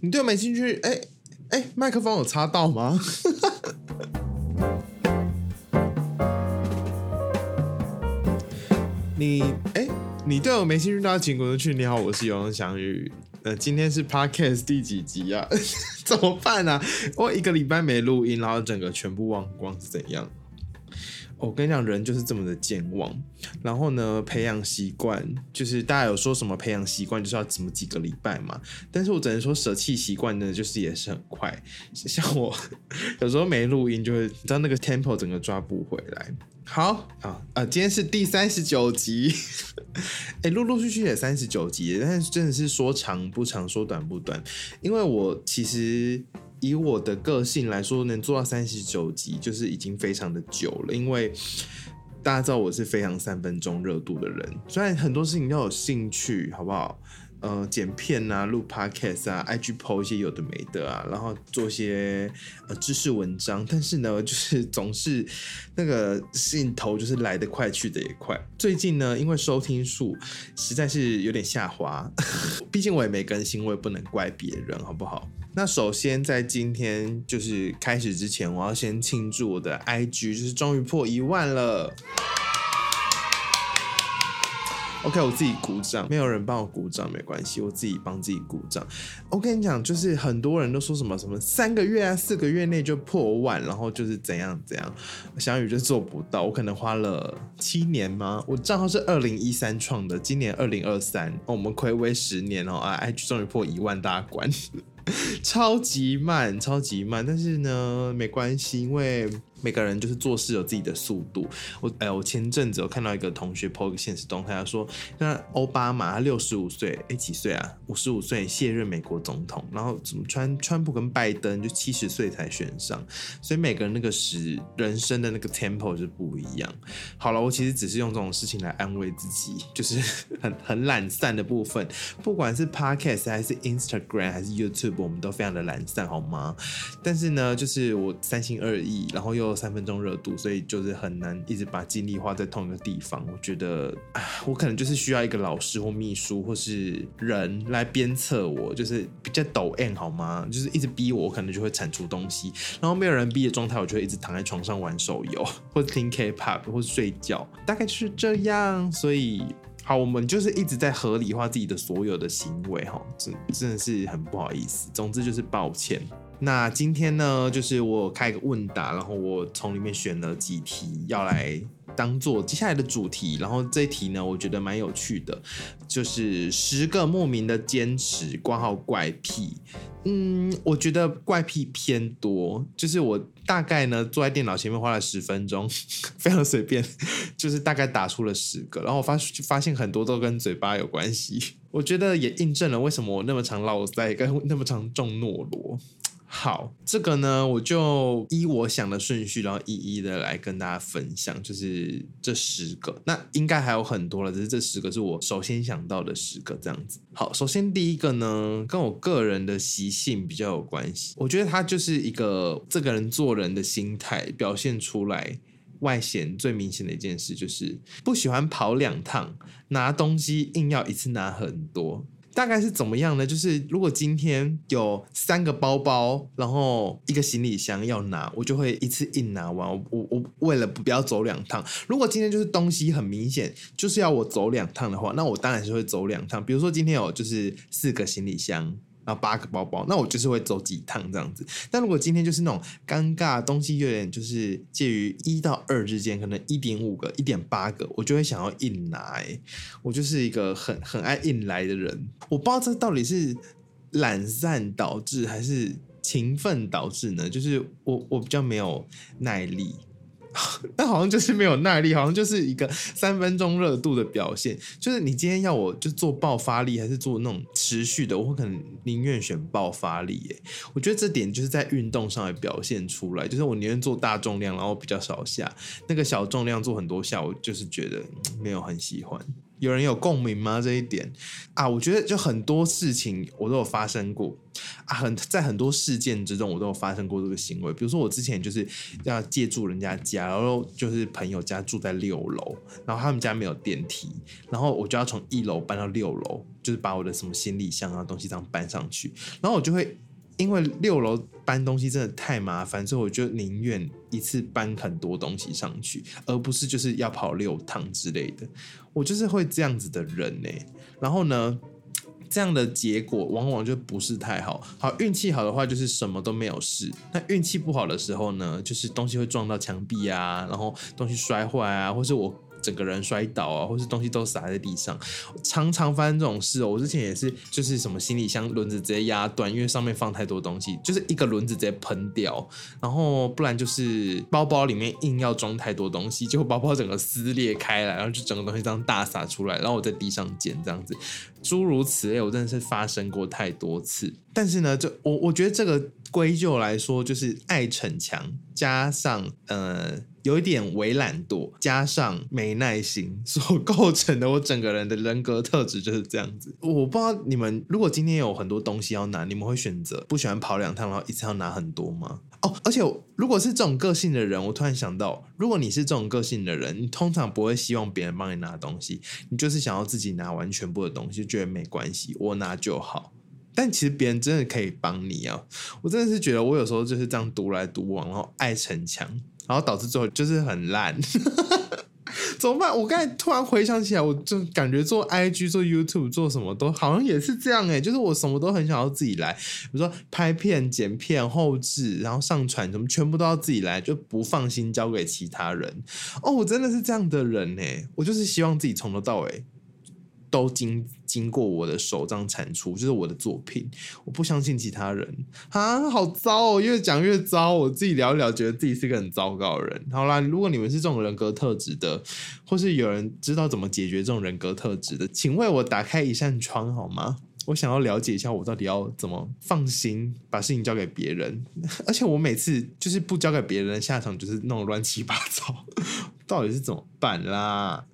你对我没兴趣？哎哎，麦克风有插到吗？你哎，你对我没兴趣，那请滚出去。你好，我是永永祥宇。呃，今天是 Podcast 第几集啊？怎么办啊？我一个礼拜没录音，然后整个全部忘光是怎样？我跟你讲，人就是这么的健忘。然后呢，培养习惯，就是大家有说什么培养习惯就是要怎么几个礼拜嘛？但是我只能说舍弃习惯呢，就是也是很快。像我有时候没录音，就会你知道那个 tempo 整个抓不回来。好啊啊，今天是第三十九集，哎，陆陆续续也三十九集，但是真的是说长不长，说短不短，因为我其实。以我的个性来说，能做到三十九集就是已经非常的久了。因为大家知道我是非常三分钟热度的人，虽然很多事情要有兴趣，好不好？呃，剪片啊，录 podcast 啊，IG po 一些有的没的啊，然后做些呃知识文章，但是呢，就是总是那个镜头就是来得快，去得也快。最近呢，因为收听数实在是有点下滑，毕竟我也没更新，我也不能怪别人，好不好？那首先在今天就是开始之前，我要先庆祝我的 IG 就是终于破一万了。OK，我自己鼓掌，没有人帮我鼓掌没关系，我自己帮自己鼓掌。我跟你讲，就是很多人都说什么什么三个月啊、四个月内就破万，然后就是怎样怎样，小雨就做不到。我可能花了七年吗？我账号是二零一三创的，今年二零二三，我们暌违十年哦啊，IG 终于破一万大关。超级慢，超级慢，但是呢，没关系，因为每个人就是做事有自己的速度。我哎，我前阵子有看到一个同学 po 一个现实动态，他说，那奥巴马他六十五岁，哎几岁啊？五十五岁卸任美国总统，然后怎么川川普跟拜登就七十岁才选上，所以每个人那个时人生的那个 tempo 就不一样。好了，我其实只是用这种事情来安慰自己，就是 很很懒散的部分，不管是 podcast 还是 Instagram 还是 YouTube。我们都非常的懒散，好吗？但是呢，就是我三心二意，然后又三分钟热度，所以就是很难一直把精力花在同一个地方。我觉得，啊我可能就是需要一个老师或秘书或是人来鞭策我，就是比较抖 M 好吗？就是一直逼我，我可能就会产出东西。然后没有人逼的状态，我就会一直躺在床上玩手游，或者听 K-pop，或者睡觉，大概就是这样。所以。好，我们就是一直在合理化自己的所有的行为，哈，真真的是很不好意思。总之就是抱歉。那今天呢，就是我开一个问答，然后我从里面选了几题要来当做接下来的主题。然后这一题呢，我觉得蛮有趣的，就是十个莫名的坚持，挂号怪癖。嗯，我觉得怪癖偏多，就是我大概呢坐在电脑前面花了十分钟，非常随便，就是大概打出了十个，然后我发发现很多都跟嘴巴有关系，我觉得也印证了为什么我那么常落塞，跟那么常中懦罗。好，这个呢，我就依我想的顺序，然后一一的来跟大家分享，就是这十个。那应该还有很多了，只是这十个是我首先想到的十个这样子。好，首先第一个呢，跟我个人的习性比较有关系。我觉得他就是一个这个人做人的心态表现出来，外显最明显的一件事就是不喜欢跑两趟，拿东西硬要一次拿很多。大概是怎么样呢？就是如果今天有三个包包，然后一个行李箱要拿，我就会一次硬拿完。我我我为了不要走两趟。如果今天就是东西很明显就是要我走两趟的话，那我当然是会走两趟。比如说今天有就是四个行李箱。然后八个包包，那我就是会走几趟这样子。但如果今天就是那种尴尬东西，有点就是介于一到二之间，可能一点五个、一点八个，我就会想要硬拿。我就是一个很很爱硬来的人。我不知道这到底是懒散导致还是勤奋导致呢？就是我我比较没有耐力。但好像就是没有耐力，好像就是一个三分钟热度的表现。就是你今天要我就做爆发力，还是做那种持续的，我可能宁愿选爆发力。耶。我觉得这点就是在运动上也表现出来，就是我宁愿做大重量，然后比较少下那个小重量做很多下，我就是觉得没有很喜欢。有人有共鸣吗？这一点啊，我觉得就很多事情我都有发生过啊，很在很多事件之中我都有发生过这个行为。比如说我之前就是要借住人家家，然后就是朋友家住在六楼，然后他们家没有电梯，然后我就要从一楼搬到六楼。就是把我的什么行李箱啊东西这样搬上去，然后我就会因为六楼搬东西真的太麻烦，所以我就宁愿一次搬很多东西上去，而不是就是要跑六趟之类的。我就是会这样子的人呢。然后呢，这样的结果往往就不是太好。好，运气好的话就是什么都没有事。那运气不好的时候呢，就是东西会撞到墙壁啊，然后东西摔坏啊，或是我。整个人摔倒啊，或是东西都洒在地上，常常发生这种事哦。我之前也是，就是什么行李箱轮子直接压断，因为上面放太多东西，就是一个轮子直接喷掉，然后不然就是包包里面硬要装太多东西，结果包包整个撕裂开来，然后就整个东西这样大洒出来，然后我在地上捡这样子，诸如此类，我真的是发生过太多次。但是呢，就我我觉得这个归咎来说，就是爱逞强加上呃。有一点微懒惰，加上没耐心，所构成的我整个人的人格特质就是这样子。我不知道你们如果今天有很多东西要拿，你们会选择不喜欢跑两趟，然后一次要拿很多吗？哦，而且如果是这种个性的人，我突然想到，如果你是这种个性的人，你通常不会希望别人帮你拿东西，你就是想要自己拿完全部的东西，觉得没关系，我拿就好。但其实别人真的可以帮你啊！我真的是觉得我有时候就是这样独来独往，然后爱逞强。然后导致最后就是很烂，怎么办？我刚才突然回想起来，我就感觉做 IG、做 YouTube、做什么都好像也是这样哎，就是我什么都很想要自己来，比如说拍片、剪片、后置，然后上传什么，全部都要自己来，就不放心交给其他人。哦，我真的是这样的人哎，我就是希望自己从头到尾。都经经过我的手这样产出，就是我的作品。我不相信其他人啊，好糟哦！越讲越糟，我自己聊一聊，觉得自己是个很糟糕的人。好啦，如果你们是这种人格特质的，或是有人知道怎么解决这种人格特质的，请为我打开一扇窗好吗？我想要了解一下，我到底要怎么放心把事情交给别人？而且我每次就是不交给别人的，下场就是弄乱七八糟，到底是怎么办啦？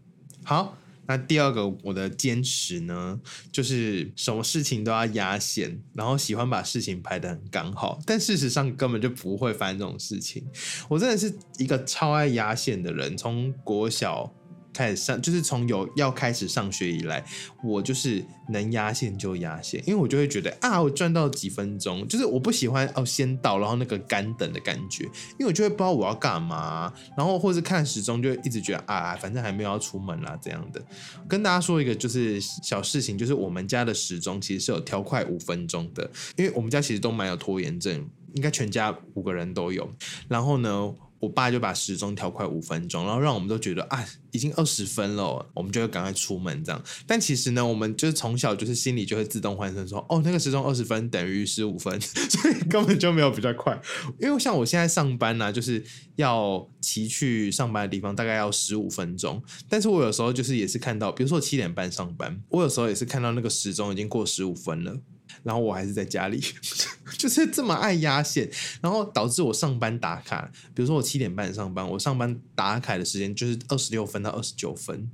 好。那第二个我的坚持呢，就是什么事情都要压线，然后喜欢把事情排的很刚好，但事实上根本就不会发生这种事情。我真的是一个超爱压线的人，从国小。开始上就是从有要开始上学以来，我就是能压线就压线，因为我就会觉得啊，我赚到几分钟，就是我不喜欢哦先到然后那个干等的感觉，因为我就会不知道我要干嘛，然后或者看时钟就一直觉得啊，反正还没有要出门啦这样的。跟大家说一个就是小事情，就是我们家的时钟其实是有调快五分钟的，因为我们家其实都蛮有拖延症，应该全家五个人都有。然后呢？我爸就把时钟调快五分钟，然后让我们都觉得啊，已经二十分了，我们就会赶快出门这样。但其实呢，我们就是从小就是心里就会自动换算说，哦，那个时钟二十分等于十五分，所以根本就没有比较快。因为像我现在上班呢，就是要骑去上班的地方，大概要十五分钟。但是我有时候就是也是看到，比如说我七点半上班，我有时候也是看到那个时钟已经过十五分了。然后我还是在家里，就是这么爱压线，然后导致我上班打卡，比如说我七点半上班，我上班打卡的时间就是二十六分到二十九分。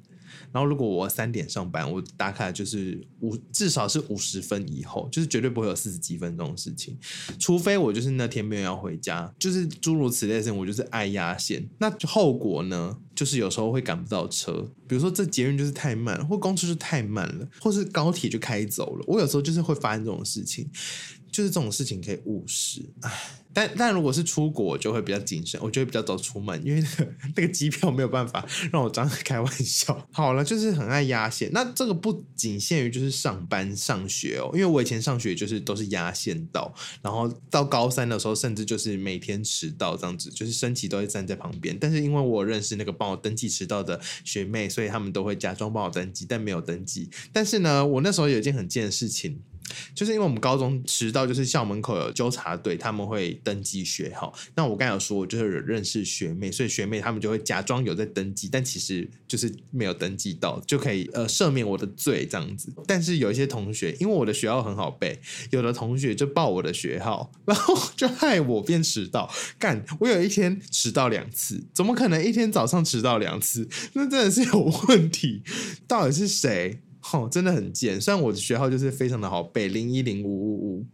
然后如果我三点上班，我打卡就是五至少是五十分以后，就是绝对不会有四十几分钟的事情，除非我就是那天没有要回家，就是诸如此类的事情，我就是爱压线。那后果呢，就是有时候会赶不到车，比如说这捷运就是太慢，或公车就太慢了，或是高铁就开走了，我有时候就是会发生这种事情，就是这种事情可以务实，唉。但但如果是出国，就会比较谨慎，我就会比较早出门，因为那个 那个机票没有办法让我这样开玩笑。好了，就是很爱压线。那这个不仅限于就是上班上学哦，因为我以前上学就是都是压线到，然后到高三的时候，甚至就是每天迟到这样子，就是升旗都会站在旁边。但是因为我认识那个帮我登记迟到的学妹，所以他们都会假装帮我登记，但没有登记。但是呢，我那时候有一件很贱的事情。就是因为我们高中迟到，就是校门口有纠察队，他们会登记学号。那我刚才有说，我就是认识学妹，所以学妹他们就会假装有在登记，但其实就是没有登记到，就可以呃赦免我的罪这样子。但是有一些同学，因为我的学号很好背，有的同学就报我的学号，然后就害我变迟到。干，我有一天迟到两次，怎么可能一天早上迟到两次？那真的是有问题，到底是谁？哦，真的很贱。虽然我的学号就是非常的好背，零一零五五五，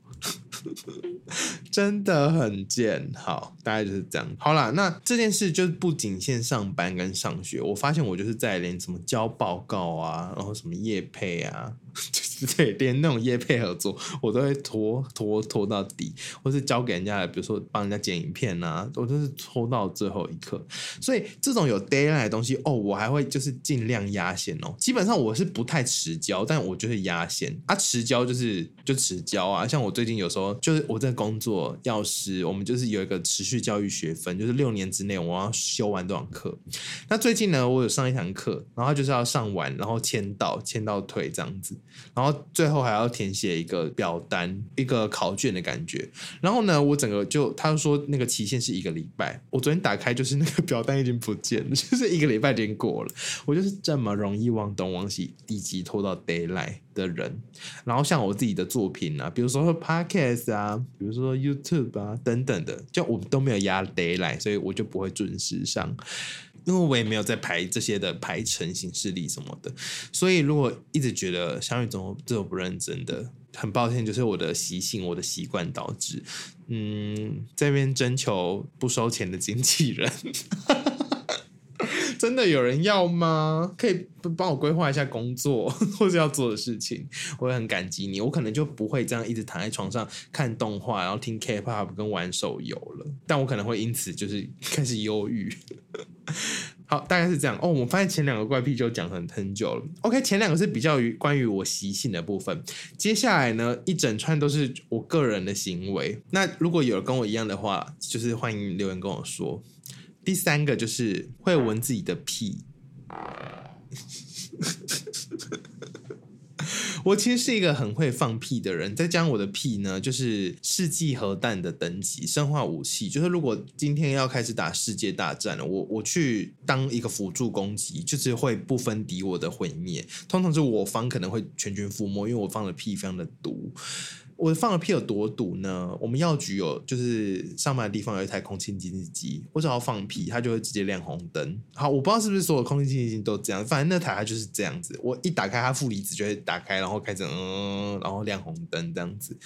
真的很贱。好，大概就是这样。好啦，那这件事就是不仅限上班跟上学，我发现我就是在连什么交报告啊，然后什么业配啊。对，连那种业配合作，我都会拖拖拖到底，或是交给人家，比如说帮人家剪影片啊，我都是拖到最后一刻。所以这种有 d a y l i g h t 的东西，哦，我还会就是尽量压线哦。基本上我是不太迟交，但我就是压线啊，迟交就是就迟交啊。像我最近有时候就是我在工作，药师，我们就是有一个持续教育学分，就是六年之内我要修完多少课。那最近呢，我有上一堂课，然后就是要上完，然后签到，签到退这样子，然后然后最后还要填写一个表单，一个考卷的感觉。然后呢，我整个就他说那个期限是一个礼拜，我昨天打开就是那个表单已经不见了，就是一个礼拜已经过了。我就是这么容易忘东忘西，以及拖到 d a y l i g h t 的人。然后像我自己的作品啊，比如说 podcast 啊，比如说 YouTube 啊等等的，就我们都没有压 d a y l i g h t 所以我就不会准时上。因为我也没有在排这些的排程、形式力什么的，所以如果一直觉得相遇总这种不认真的，很抱歉，就是我的习性、我的习惯导致。嗯，这边征求不收钱的经纪人，真的有人要吗？可以帮我规划一下工作 或者要做的事情，我会很感激你。我可能就不会这样一直躺在床上看动画，然后听 K-pop 跟玩手游了，但我可能会因此就是开始忧郁。好，大概是这样哦。我发现前两个怪癖就讲很很久了。OK，前两个是比较于关于我习性的部分。接下来呢，一整串都是我个人的行为。那如果有跟我一样的话，就是欢迎留言跟我说。第三个就是会闻自己的屁。我其实是一个很会放屁的人，再加上我的屁呢，就是世纪核弹的等级，生化武器。就是如果今天要开始打世界大战了，我我去当一个辅助攻击，就是会不分敌我的毁灭。通常是我方可能会全军覆没，因为我放的屁非常的毒。我放的屁有多堵呢？我们药局有，就是上班的地方有一台空气净化机，我只要放屁，它就会直接亮红灯。好，我不知道是不是所有空气净化机都这样，反正那台它就是这样子。我一打开它负离子就会打开，然后开始嗯，然后亮红灯这样子。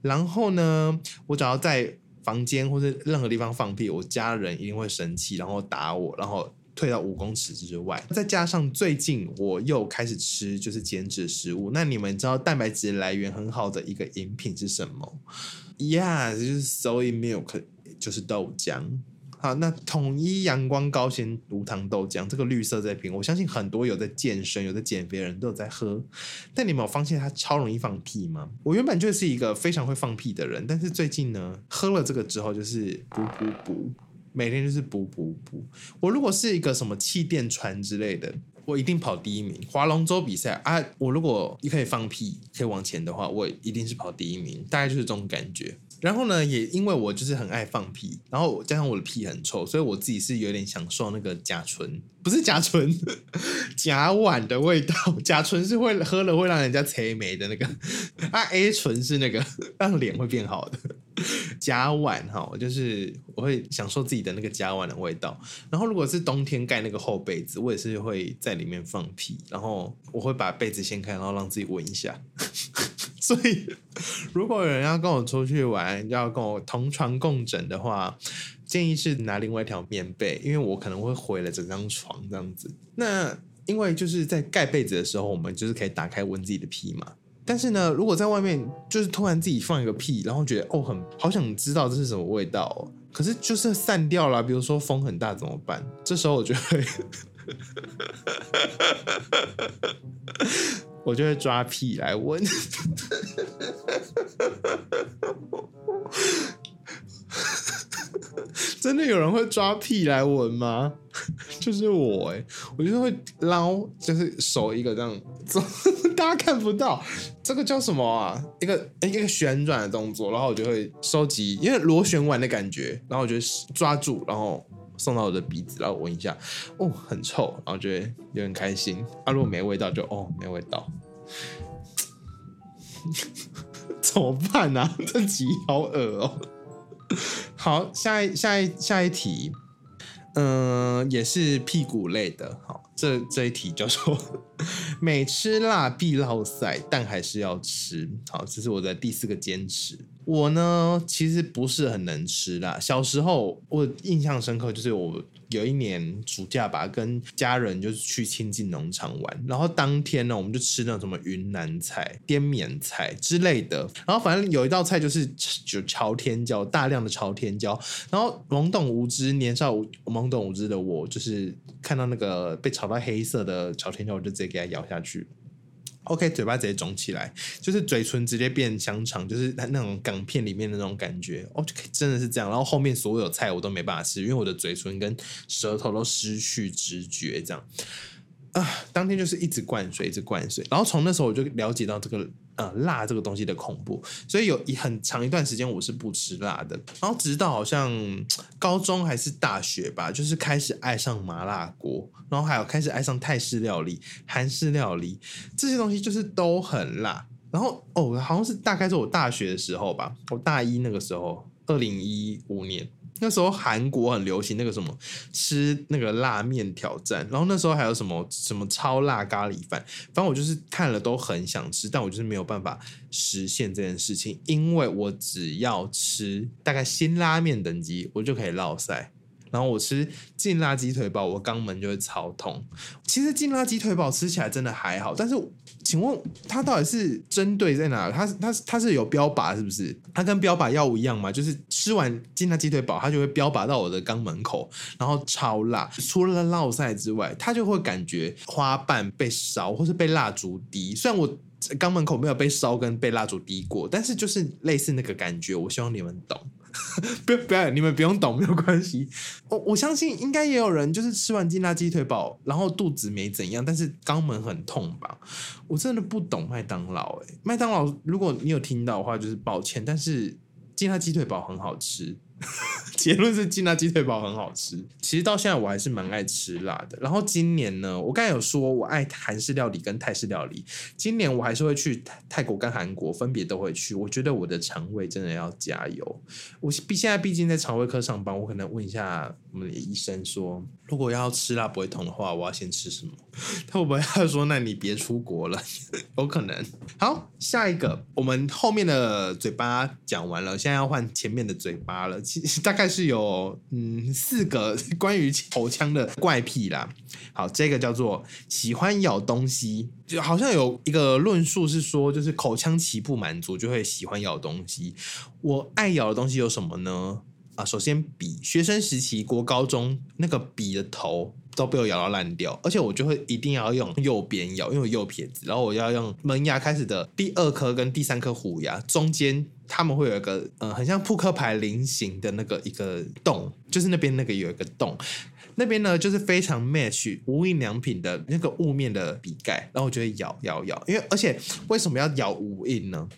然后呢，我只要在房间或者任何地方放屁，我家人一定会生气，然后打我，然后。退到五公尺之外，再加上最近我又开始吃就是减脂食物。那你们知道蛋白质来源很好的一个饮品是什么？Yeah，就是 soy milk，就是豆浆。好，那统一阳光高纤无糖豆浆，这个绿色这瓶，我相信很多有在健身、有在减肥的人都有在喝。但你们有发现它超容易放屁吗？我原本就是一个非常会放屁的人，但是最近呢，喝了这个之后就是补补补。每天就是补补补。我如果是一个什么气垫船之类的，我一定跑第一名。划龙舟比赛啊，我如果你可以放屁，可以往前的话，我一定是跑第一名。大概就是这种感觉。然后呢，也因为我就是很爱放屁，然后加上我的屁很臭，所以我自己是有点享受那个甲醇，不是甲醇，甲烷的味道。甲醇是会喝了会让人家垂眉的那个，啊，A 醇是那个让脸会变好的。甲烷哈，我就是我会享受自己的那个甲烷的味道。然后如果是冬天盖那个厚被子，我也是会在里面放屁，然后我会把被子掀开，然后让自己闻一下。所以，如果有人要跟我出去玩，要跟我同床共枕的话，建议是拿另外一条棉被，因为我可能会毁了整张床这样子。那因为就是在盖被子的时候，我们就是可以打开闻自己的屁嘛。但是呢，如果在外面就是突然自己放一个屁，然后觉得哦很好想知道这是什么味道，可是就是散掉了。比如说风很大怎么办？这时候我就会。我就会抓屁来闻，真的有人会抓屁来闻吗？就是我哎，我就是会捞，就是手一个这样，大家看不到，这个叫什么啊？一个一个旋转的动作，然后我就会收集，因为螺旋丸的感觉，然后我就抓住，然后。送到我的鼻子，然后闻一下，哦，很臭，然后觉得有点开心。啊，如果没味道，就哦，没味道，怎么办呢？这集好恶哦。好，下一下一下一题，嗯，也是屁股类的。好，这这一题叫做 “每吃辣必落腮，但还是要吃”。好，这是我的第四个坚持。我呢，其实不是很能吃啦。小时候我印象深刻，就是我有一年暑假吧，跟家人就是去亲近农场玩，然后当天呢，我们就吃那种什么云南菜、滇缅菜之类的。然后反正有一道菜就是就朝天椒，大量的朝天椒。然后懵懂无知、年少懵懂无知的我，就是看到那个被炒到黑色的朝天椒，我就直接给它咬下去。OK，嘴巴直接肿起来，就是嘴唇直接变香肠，就是它那种港片里面的那种感觉。哦，真的是这样。然后后面所有菜我都没办法吃，因为我的嘴唇跟舌头都失去知觉，这样。啊，当天就是一直灌水，一直灌水。然后从那时候我就了解到这个呃辣这个东西的恐怖，所以有一很长一段时间我是不吃辣的。然后直到好像高中还是大学吧，就是开始爱上麻辣锅，然后还有开始爱上泰式料理、韩式料理这些东西，就是都很辣。然后哦，好像是大概是我大学的时候吧，我大一那个时候，二零一五年。那时候韩国很流行那个什么吃那个辣面挑战，然后那时候还有什么什么超辣咖喱饭，反正我就是看了都很想吃，但我就是没有办法实现这件事情，因为我只要吃大概辛拉面等级，我就可以落塞。然后我吃劲辣鸡腿堡，我肛门就会超痛。其实劲辣鸡腿堡吃起来真的还好，但是请问它到底是针对在哪？它它它是有标靶是不是？它跟标靶药物一样吗？就是吃完金辣鸡腿堡，它就会标靶到我的肛门口，然后超辣。除了烙塞之外，它就会感觉花瓣被烧，或是被蜡烛滴。虽然我肛门口没有被烧跟被蜡烛滴过，但是就是类似那个感觉。我希望你们懂。不要不要，你们不用懂，没有关系。我我相信应该也有人就是吃完金辣鸡腿堡，然后肚子没怎样，但是肛门很痛吧？我真的不懂麦当劳哎，麦当劳如果你有听到的话，就是抱歉，但是金辣鸡腿堡很好吃。结论是金辣鸡腿堡很好吃。其实到现在我还是蛮爱吃辣的。然后今年呢，我刚才有说我爱韩式料理跟泰式料理。今年我还是会去泰国跟韩国分别都会去。我觉得我的肠胃真的要加油。我毕现在毕竟在肠胃科上班，我可能问一下我们的医生说，如果要吃辣不会痛的话，我要先吃什么？他会不会要说那你别出国了？有可能。好，下一个我们后面的嘴巴讲完了，现在要换前面的嘴巴了。其实 大概是有嗯四个关于口腔的怪癖啦。好，这个叫做喜欢咬东西，就好像有一个论述是说，就是口腔期不满足就会喜欢咬东西。我爱咬的东西有什么呢？啊，首先笔，学生时期国高中那个笔的头都被我咬到烂掉，而且我就会一定要用右边咬，因为我右撇子，然后我要用门牙开始的第二颗跟第三颗虎牙中间。他们会有一个呃，很像扑克牌菱形的那个一个洞，就是那边那个有一个洞，那边呢就是非常 match 无印良品的那个雾面的笔盖，然后我就会咬咬咬，因为而且为什么要咬无印呢？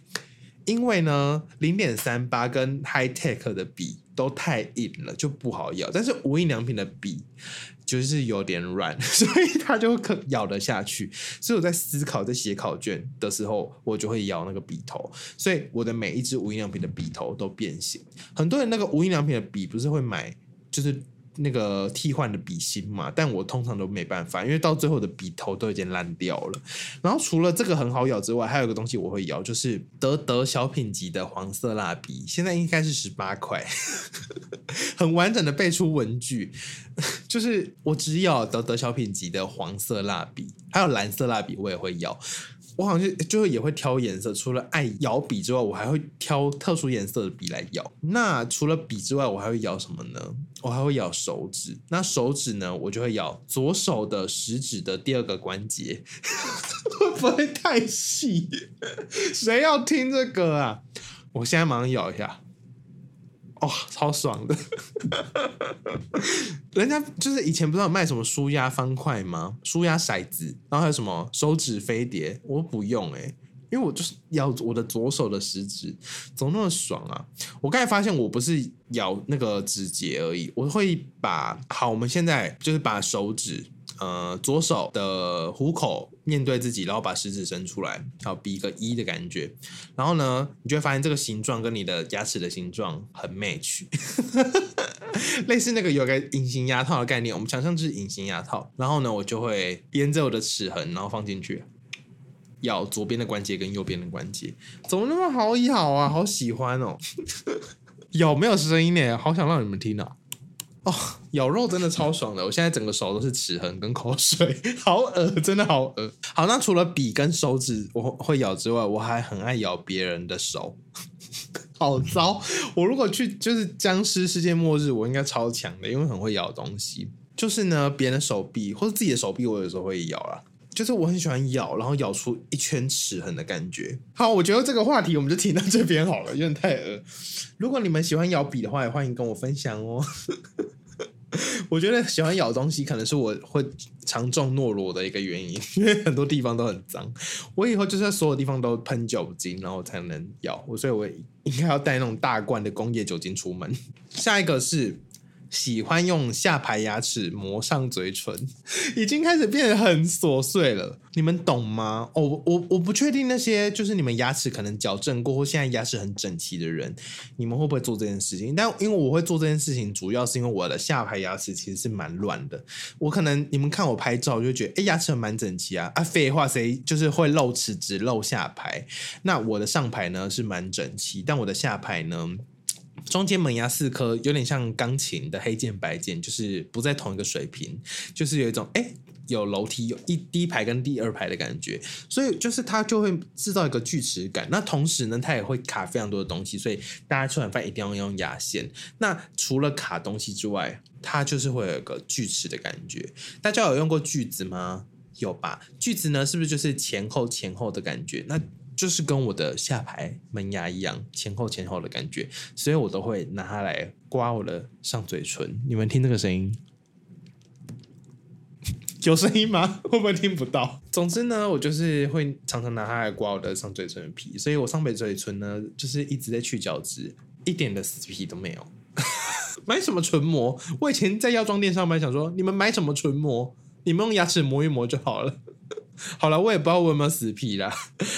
因为呢零点三八跟 high tech 的笔都太硬了，就不好咬，但是无印良品的笔。就是有点软，所以它就可咬得下去。所以我在思考在写考卷的时候，我就会咬那个笔头。所以我的每一支无印良品的笔头都变形。很多人那个无印良品的笔不是会买，就是。那个替换的笔芯嘛，但我通常都没办法，因为到最后的笔头都已经烂掉了。然后除了这个很好咬之外，还有个东西我会咬，就是德德小品级的黄色蜡笔，现在应该是十八块，很完整的背出文具，就是我只咬德德小品级的黄色蜡笔，还有蓝色蜡笔我也会咬。我好像就就也会挑颜色，除了爱咬笔之外，我还会挑特殊颜色的笔来咬。那除了笔之外，我还会咬什么呢？我还会咬手指。那手指呢，我就会咬左手的食指的第二个关节。会不会太细？谁要听这个啊？我现在马上咬一下。哦，超爽的！人家就是以前不知道卖什么舒压方块吗？舒压骰子，然后还有什么手指飞碟，我不用哎，因为我就是咬我的左手的食指，怎么那么爽啊？我刚才发现我不是咬那个指节而已，我会把好，我们现在就是把手指。呃，左手的虎口面对自己，然后把食指伸出来，好比一个一的感觉。然后呢，你就会发现这个形状跟你的牙齿的形状很 match，类似那个有个隐形牙套的概念。我们想象就是隐形牙套。然后呢，我就会沿着我的齿痕，然后放进去。咬左边的关节跟右边的关节，怎么那么好咬啊？好喜欢哦！咬没有声音呢，好想让你们听啊！哦，咬肉真的超爽的，我现在整个手都是齿痕跟口水，好恶，真的好恶。好，那除了笔跟手指我会咬之外，我还很爱咬别人的手，好糟。我如果去就是僵尸世界末日，我应该超强的，因为很会咬东西。就是呢，别人的手臂或者自己的手臂，我有时候会咬啦。就是我很喜欢咬，然后咬出一圈齿痕的感觉。好，我觉得这个话题我们就停到这边好了，有点太恶。如果你们喜欢咬笔的话，也欢迎跟我分享哦。我觉得喜欢咬东西可能是我会常中诺罗的一个原因，因为很多地方都很脏。我以后就是在所有地方都喷酒精，然后才能咬。我所以我应该要带那种大罐的工业酒精出门。下一个是。喜欢用下排牙齿磨上嘴唇，已经开始变得很琐碎了。你们懂吗？哦，我我不确定那些就是你们牙齿可能矫正过或现在牙齿很整齐的人，你们会不会做这件事情？但因为我会做这件事情，主要是因为我的下排牙齿其实是蛮乱的。我可能你们看我拍照就觉得，哎，牙齿蛮整齐啊。啊，废话，谁就是会露齿只露下排？那我的上排呢是蛮整齐，但我的下排呢？中间门牙四颗，有点像钢琴的黑键白键，就是不在同一个水平，就是有一种哎，有楼梯，有一第一排跟第二排的感觉，所以就是它就会制造一个锯齿感。那同时呢，它也会卡非常多的东西，所以大家吃完饭一定要用牙线。那除了卡东西之外，它就是会有一个锯齿的感觉。大家有用过锯子吗？有吧？锯子呢，是不是就是前后前后的感觉？那就是跟我的下排门牙一样，前后前后的感觉，所以我都会拿它来刮我的上嘴唇。你们听这个声音，有声音吗？会不会听不到？总之呢，我就是会常常拿它来刮我的上嘴唇的皮，所以我上嘴唇呢，就是一直在去角质，一点的死皮都没有。买什么唇膜？我以前在药妆店上班，想说你们买什么唇膜？你们用牙齿磨一磨就好了。好了，我也不知道我有没有死皮啦。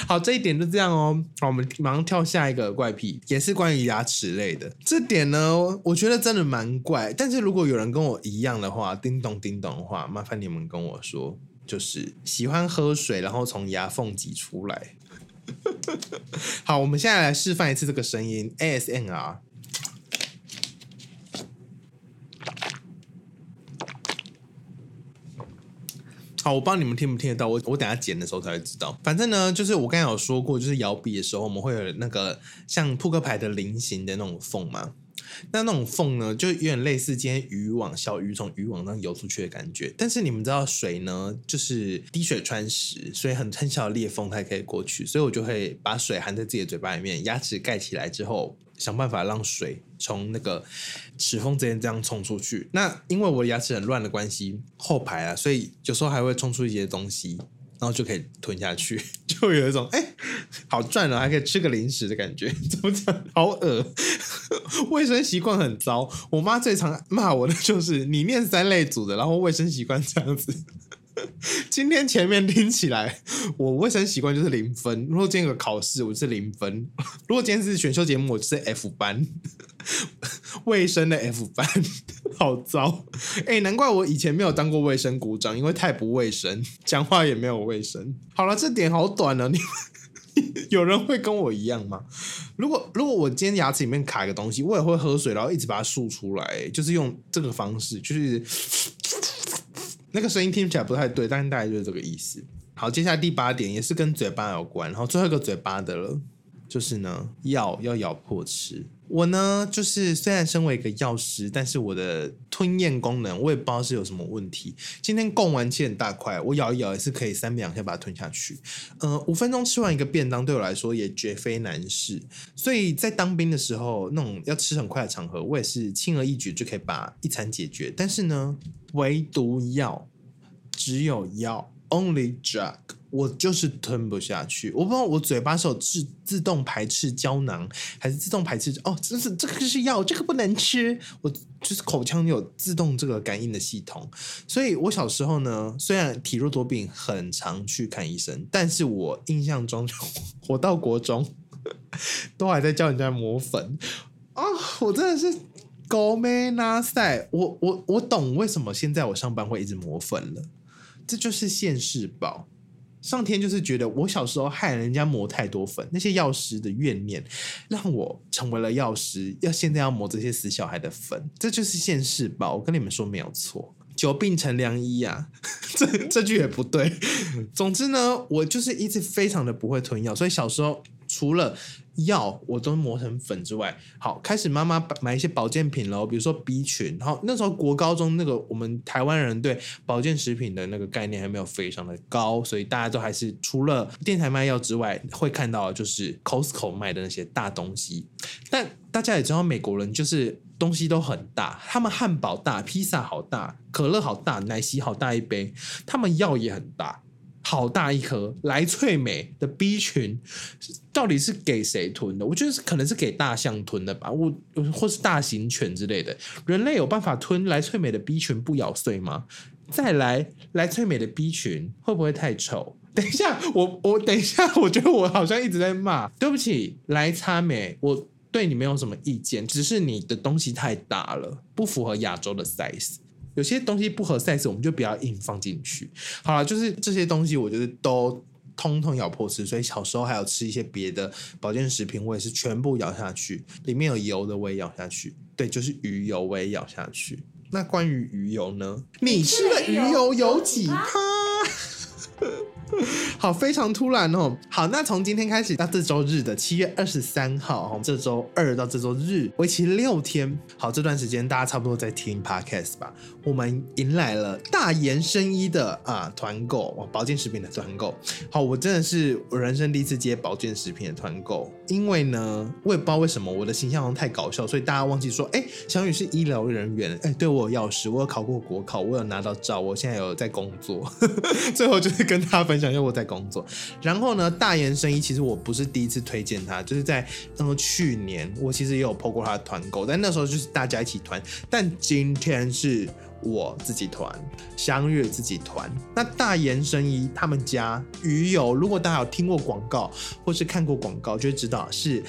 好，这一点就这样哦。好，我们马上跳下一个怪癖，也是关于牙齿类的。这点呢，我觉得真的蛮怪。但是如果有人跟我一样的话，叮咚叮咚的话，麻烦你们跟我说，就是喜欢喝水，然后从牙缝挤出来。好，我们现在来示范一次这个声音，ASMR。好，我不知道你们听不听得到，我我等下剪的时候才会知道。反正呢，就是我刚才有说过，就是摇笔的时候，我们会有那个像扑克牌的菱形的那种缝嘛。那那种缝呢，就有点类似今天渔网小鱼从渔网上游出去的感觉。但是你们知道水呢，就是滴水穿石，所以很很小的裂缝它也可以过去。所以我就会把水含在自己的嘴巴里面，牙齿盖起来之后。想办法让水从那个齿缝之间这样冲出去。那因为我牙齿很乱的关系，后排啊，所以有时候还会冲出一些东西，然后就可以吞下去，就有一种哎，好赚了，还可以吃个零食的感觉。怎么讲？好恶，卫生习惯很糟。我妈最常骂我的就是你念三类组的，然后卫生习惯这样子。今天前面听起来，我卫生习惯就是零分。如果今天有考试，我是零分；如果今天是选秀节目，我就是 F 班，卫生的 F 班，好糟。哎，难怪我以前没有当过卫生股长，因为太不卫生，讲话也没有卫生。好了，这点好短了，你有人会跟我一样吗？如果如果我今天牙齿里面卡一个东西，我也会喝水，然后一直把它漱出来，就是用这个方式，就是。那个声音听起来不太对，但是大概就是这个意思。好，接下来第八点也是跟嘴巴有关，然后最后一个嘴巴的了，就是呢，药要咬破吃。我呢，就是虽然身为一个药师，但是我的吞咽功能我也不知道是有什么问题。今天供完切很大块，我咬一咬也是可以三两下把它吞下去。呃，五分钟吃完一个便当对我来说也绝非难事。所以在当兵的时候，那种要吃很快的场合，我也是轻而易举就可以把一餐解决。但是呢，唯独药，只有药，only drug。我就是吞不下去，我不知道我嘴巴是有自自动排斥胶囊，还是自动排斥哦，这是这个是药，这个不能吃。我就是口腔有自动这个感应的系统，所以我小时候呢，虽然体弱多病，很常去看医生，但是我印象中，我到国中都还在教人家磨粉啊，我真的是狗妹拉塞，我我我懂为什么现在我上班会一直磨粉了，这就是现世报。上天就是觉得我小时候害人家磨太多粉，那些药师的怨念让我成为了药师，要现在要磨这些死小孩的粉，这就是现世报。我跟你们说没有错，久病成良医啊、这这句也不对。总之呢，我就是一直非常的不会吞药，所以小时候除了药我都磨成粉之外，好开始妈妈买一些保健品喽，比如说 B 群，然后那时候国高中那个我们台湾人对保健食品的那个概念还没有非常的高，所以大家都还是除了电台卖药之外，会看到就是 Costco 卖的那些大东西。但大家也知道，美国人就是东西都很大，他们汉堡大，披萨好大，可乐好大，奶昔好大一杯，他们药也很大。好大一颗来翠美的 B 群，到底是给谁吞的？我觉得是可能是给大象吞的吧，我或是大型犬之类的。人类有办法吞来翠美的 B 群不咬碎吗？再来来翠美的 B 群会不会太丑？等一下，我我等一下，我觉得我好像一直在骂，对不起，来擦美，我对你没有什么意见，只是你的东西太大了，不符合亚洲的 size。有些东西不合 size，我们就不要硬放进去。好了，就是这些东西，我觉得都通通咬破吃。所以小时候还有吃一些别的保健食品，我也是全部咬下去。里面有油的我也咬下去，对，就是鱼油我也咬下去。那关于鱼油呢？你吃的鱼油有几趴？好，非常突然哦。好，那从今天开始到这周日的七月二十三号，这周二到这周日，为期六天。好，这段时间大家差不多在听 podcast 吧。我们迎来了大延生一的啊团购，保健食品的团购。好，我真的是我人生第一次接保健食品的团购，因为呢，我也不知道为什么我的形象好像太搞笑，所以大家忘记说，哎，小雨是医疗人员，哎，对我有钥匙，我有考过国考，我有拿到照，我现在有在工作。最后就是跟大家分享想要我在工作。然后呢，大延生衣其实我不是第一次推荐它，就是在那个去年我其实也有 PO 过它的团购，但那时候就是大家一起团，但今天是。我自己团，相约自己团。那大延生衣他们家鱼油，如果大家有听过广告或是看过广告，就会知道是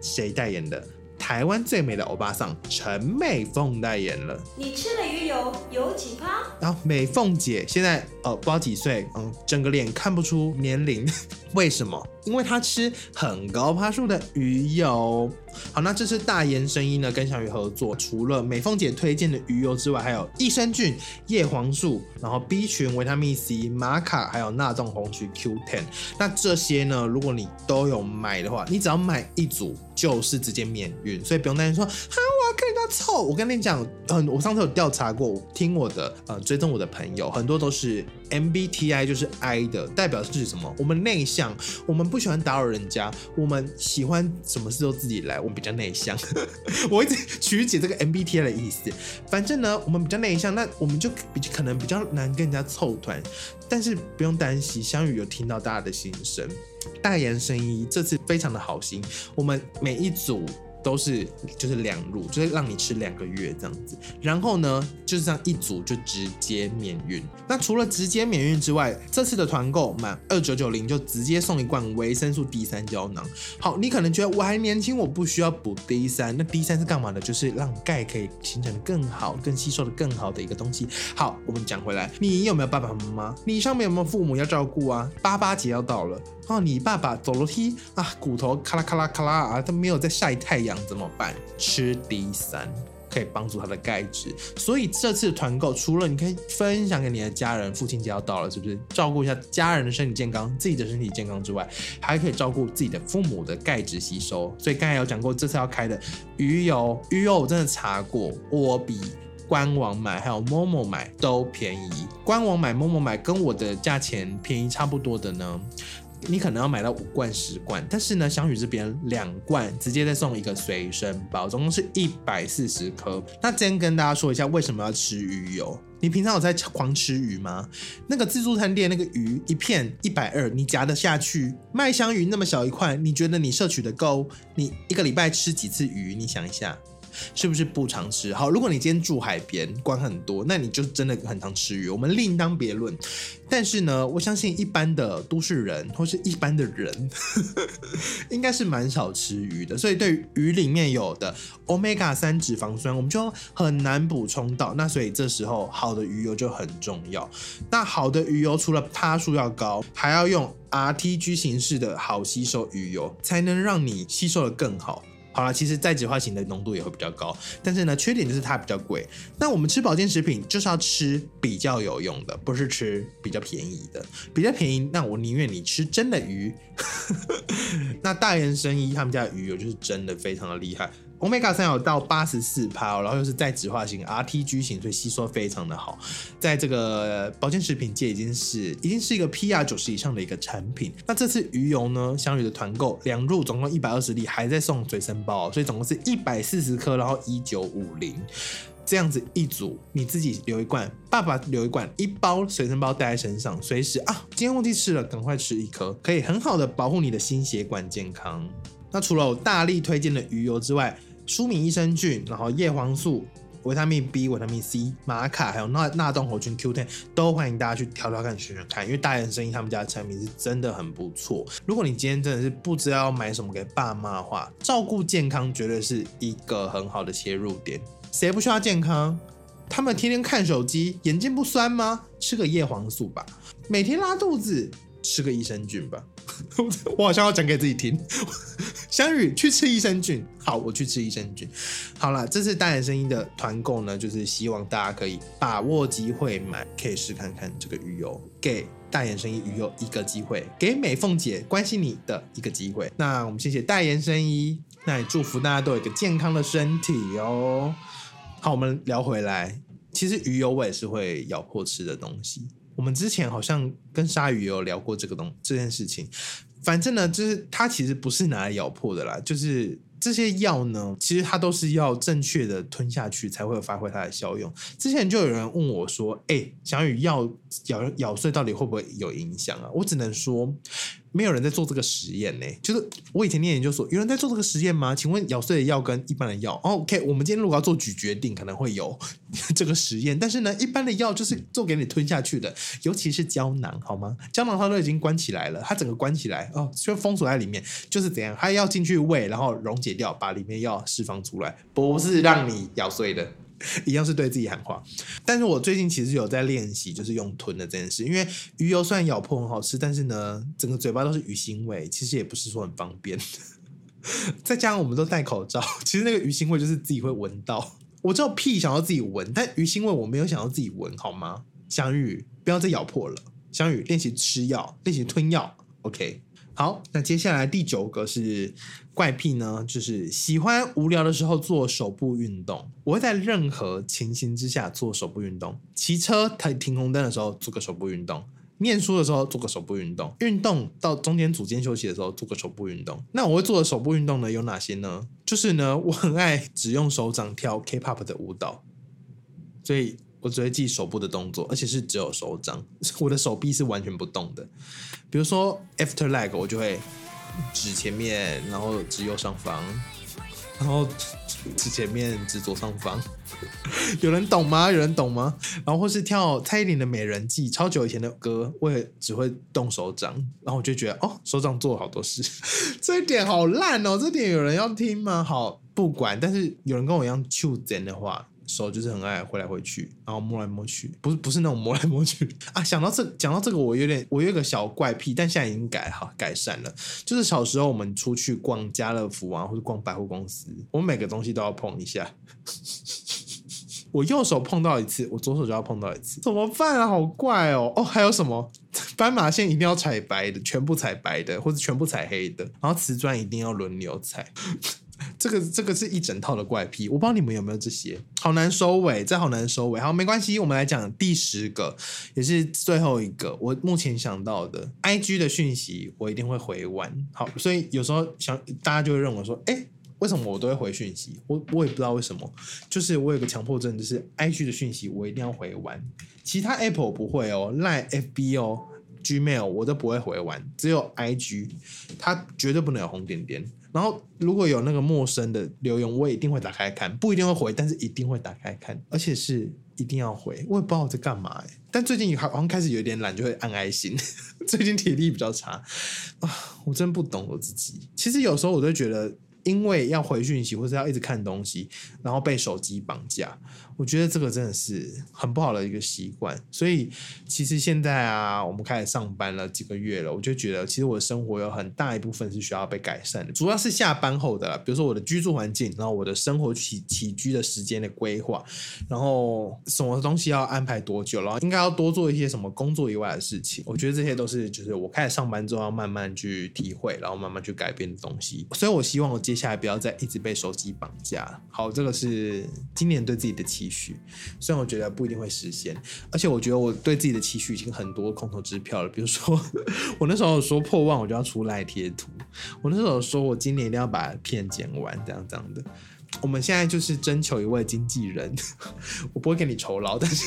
谁代言的。台湾最美的欧巴桑陈美凤代言了。你吃了鱼油有几趴？然后美凤姐现在呃不知道几岁，嗯，整个脸看不出年龄，为什么？因为她吃很高趴数的鱼油。好，那这是大延生衣呢跟小鱼合作，除了美凤姐推荐的鱼油之外，还有益生菌、叶黄素，然后 B 群、维他命 C、玛卡，还有钠重红曲 Q10。那这些呢，如果你都有买的话，你只要买一组就是直接免运，所以不用担心说，哈，我要看人家凑。我跟你讲，嗯，我上次有调查过，听我的呃追踪我的朋友，很多都是 MBTI 就是 I 的，代表是什么？我们内向，我们不喜欢打扰人家，我们喜欢什么事都自己来，我们比较内向。我一直曲解这个 MBTI 的意思，反正呢，我们比较内向，那我们就比可能比较难跟人家凑团，但是不用担心，香雨有听到大家的心声，大言生意这次非常的好心，我们每一组。都是就是两路，就是让你吃两个月这样子，然后呢，就是这样一组就直接免运。那除了直接免运之外，这次的团购满二九九零就直接送一罐维生素 D 三胶囊。好，你可能觉得我还年轻，我不需要补 D 三，那 D 三是干嘛的？就是让钙可以形成更好、更吸收的更好的一个东西。好，我们讲回来，你有没有爸爸妈妈？你上面有没有父母要照顾啊？八八节要到了。哦，你爸爸走楼梯啊，骨头咔啦咔啦咔啦啊，他没有在晒太阳怎么办？吃 D 三可以帮助他的钙质。所以这次团购除了你可以分享给你的家人，父亲节要到了，是不是？照顾一下家人的身体健康，自己的身体健康之外，还可以照顾自己的父母的钙质吸收。所以刚才有讲过，这次要开的鱼油，鱼油我真的查过，我比官网买还有 Momo 买都便宜。官网买、Momo 买跟我的价钱便宜差不多的呢。你可能要买到五罐十罐，但是呢，香宇这边两罐直接再送一个随身包，总共是一百四十颗。那今天跟大家说一下为什么要吃鱼油？你平常有在狂吃鱼吗？那个自助餐店那个鱼一片一百二，你夹得下去？麦香鱼那么小一块，你觉得你摄取的够？你一个礼拜吃几次鱼？你想一下。是不是不常吃？好，如果你今天住海边，管很多，那你就真的很常吃鱼，我们另当别论。但是呢，我相信一般的都市人或是一般的人，呵 呵应该是蛮少吃鱼的，所以对鱼里面有的 omega 三脂肪酸，我们就很难补充到。那所以这时候好的鱼油就很重要。那好的鱼油除了趴数要高，还要用 RTG 形式的好吸收鱼油，才能让你吸收的更好。好了，其实再脂化型的浓度也会比较高，但是呢，缺点就是它比较贵。那我们吃保健食品就是要吃比较有用的，不是吃比较便宜的。比较便宜，那我宁愿你吃真的鱼。那大元生医他们家的鱼油就是真的非常的厉害。Omega 三有到八十四帕，然后又是在脂化型 RTG 型，所以吸收非常的好，在这个保健食品界已经是已经是一个 PR 九十以上的一个产品。那这次鱼油呢，香鱼的团购两入总共一百二十粒，还在送随身包，所以总共是一百四十颗，然后一九五零这样子一组，你自己留一罐，爸爸留一罐，一包随身包带在身上，随时啊，今天忘记吃了，赶快吃一颗，可以很好的保护你的心血管健康。那除了我大力推荐的鱼油之外，舒敏益生菌，然后叶黄素、维他命 B、维他命 C、玛卡，还有钠钠动活菌 Q10，都欢迎大家去挑挑看、选选看，因为大眼生意他们家的产品是真的很不错。如果你今天真的是不知道要买什么给爸妈的话，照顾健康绝对是一个很好的切入点。谁不需要健康？他们天天看手机，眼睛不酸吗？吃个叶黄素吧。每天拉肚子，吃个益生菌吧。我好像要讲给自己听。香雨去吃益生菌，好，我去吃益生菌。好了，这次大眼声音的团购呢，就是希望大家可以把握机会买，可以试看看这个鱼油，给大眼声音鱼油一个机会，给美凤姐关心你的一个机会。那我们谢谢大眼声音，那也祝福大家都有一个健康的身体哦。好，我们聊回来，其实鱼油我也是会咬破吃的东西。我们之前好像跟鲨鱼有聊过这个东这件事情，反正呢，就是它其实不是拿来咬破的啦，就是这些药呢，其实它都是要正确的吞下去才会发挥它的效用。之前就有人问我说：“哎，小雨药咬咬碎到底会不会有影响啊？”我只能说。没有人在做这个实验呢，就是我以前念研究所，有人在做这个实验吗？请问咬碎的药跟一般的药，OK，我们今天如果要做咀嚼定，可能会有 这个实验，但是呢，一般的药就是做给你吞下去的，尤其是胶囊，好吗？胶囊它都已经关起来了，它整个关起来哦，就封锁在里面，就是怎样，它要进去胃，然后溶解掉，把里面药释放出来，不是让你咬碎的。一样是对自己喊话，但是我最近其实有在练习，就是用吞的这件事。因为鱼油虽然咬破很好吃，但是呢，整个嘴巴都是鱼腥味，其实也不是说很方便。再加上我们都戴口罩，其实那个鱼腥味就是自己会闻到。我知道屁想要自己闻，但鱼腥味我没有想要自己闻，好吗？香芋不要再咬破了，香芋练习吃药，练习吞药，OK。好，那接下来第九个是怪癖呢，就是喜欢无聊的时候做手部运动。我会在任何情形之下做手部运动，骑车停停红灯的时候做个手部运动，念书的时候做个手部运动，运动到中间组间休息的时候做个手部运动。那我会做的手部运动呢有哪些呢？就是呢，我很爱只用手掌跳 K-pop 的舞蹈，所以。我只会记手部的动作，而且是只有手掌，我的手臂是完全不动的。比如说 after leg，我就会指前面，然后指右上方，然后指前面，指左上方。有人懂吗？有人懂吗？然后或是跳蔡依林的《美人计》，超久以前的歌，我也只会动手掌，然后我就觉得哦，手掌做了好多事。这一点好烂哦，这点有人要听吗？好，不管，但是有人跟我一样去真的话。手就是很爱挥来挥去，然后摸来摸去，不是不是那种摸来摸去 啊。想到这讲到这个，我有点我有一个小怪癖，但现在已经改好改善了。就是小时候我们出去逛家乐福啊，或者逛百货公司，我每个东西都要碰一下。我右手碰到一次，我左手就要碰到一次，怎么办啊？好怪哦！哦，还有什么？斑马线一定要踩白的，全部踩白的，或者全部踩黑的，然后瓷砖一定要轮流踩。这个这个是一整套的怪癖，我不知道你们有没有这些，好难收尾，这好难收尾。好，没关系，我们来讲第十个，也是最后一个，我目前想到的，I G 的讯息我一定会回完。好，所以有时候想大家就会认为说，哎，为什么我都会回讯息？我我也不知道为什么，就是我有个强迫症，就是 I G 的讯息我一定要回完，其他 Apple 不会哦，Line、F B 哦。Gmail 我都不会回完，只有 IG，它绝对不能有红点点。然后如果有那个陌生的留言，我一定会打开看，不一定会回，但是一定会打开看，而且是一定要回。我也不知道我在干嘛哎，但最近好像开始有点懒，就会按爱心。最近体力比较差啊，我真不懂我自己。其实有时候我都觉得。因为要回讯息或者要一直看东西，然后被手机绑架，我觉得这个真的是很不好的一个习惯。所以其实现在啊，我们开始上班了几个月了，我就觉得其实我的生活有很大一部分是需要被改善的，主要是下班后的，比如说我的居住环境，然后我的生活起起居的时间的规划，然后什么东西要安排多久，然后应该要多做一些什么工作以外的事情。我觉得这些都是就是我开始上班之后要慢慢去体会，然后慢慢去改变的东西。所以我希望我。接下来不要再一直被手机绑架。好，这个是今年对自己的期许。虽然我觉得不一定会实现，而且我觉得我对自己的期许已经很多空头支票了。比如说，我那时候说破万我就要出来贴图，我那时候说我今年一定要把片剪完，这样这样的。我们现在就是征求一位经纪人，我不会给你酬劳，但是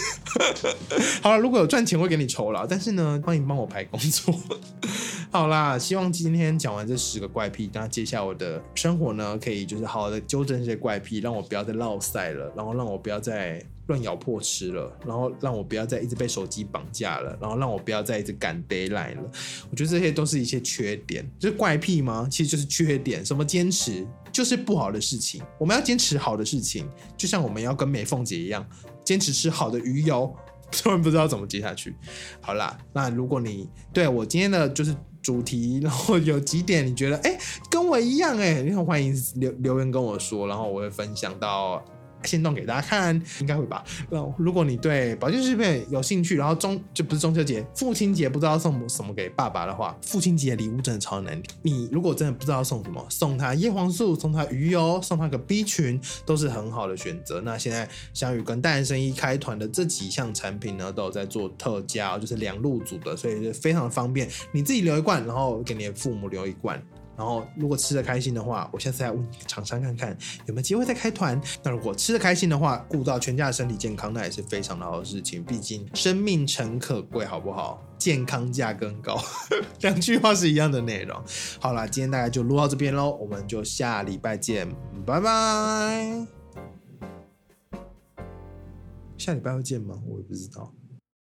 好了，如果有赚钱会给你酬劳，但是呢，欢迎帮我排工作。好啦，希望今天讲完这十个怪癖，那接下来我的生活呢，可以就是好好的纠正这些怪癖，让我不要再落塞了，然后让我不要再乱咬破吃了，然后让我不要再一直被手机绑架了，然后让我不要再一直赶 d a y l i n e 了。我觉得这些都是一些缺点，就是怪癖吗？其实就是缺点。什么坚持？就是不好的事情，我们要坚持好的事情，就像我们要跟美凤姐一样，坚持吃好的鱼油。突然不知道怎么接下去。好啦，那如果你对我今天的就是主题，然后有几点你觉得哎跟我一样哎，你很欢迎留留言跟我说，然后我会分享到。先动给大家看，应该会吧。那如果你对保健食品有兴趣，然后中就不是中秋节，父亲节不知道送什么给爸爸的话，父亲节礼物真的超难。你如果真的不知道送什么，送他叶黄素，送他鱼油，送他个 B 群，都是很好的选择。那现在香宇跟诞生一开团的这几项产品呢，都有在做特价，就是两路组的，所以就非常方便。你自己留一罐，然后给你的父母留一罐。然后，如果吃的开心的话，我下次再问厂商看看有没有机会再开团。那如果吃的开心的话，顾到全家的身体健康，那也是非常的好事情。毕竟生命诚可贵，好不好？健康价更高，两句话是一样的内容。好了，今天大概就录到这边喽，我们就下礼拜见，拜拜。下礼拜会见吗？我也不知道。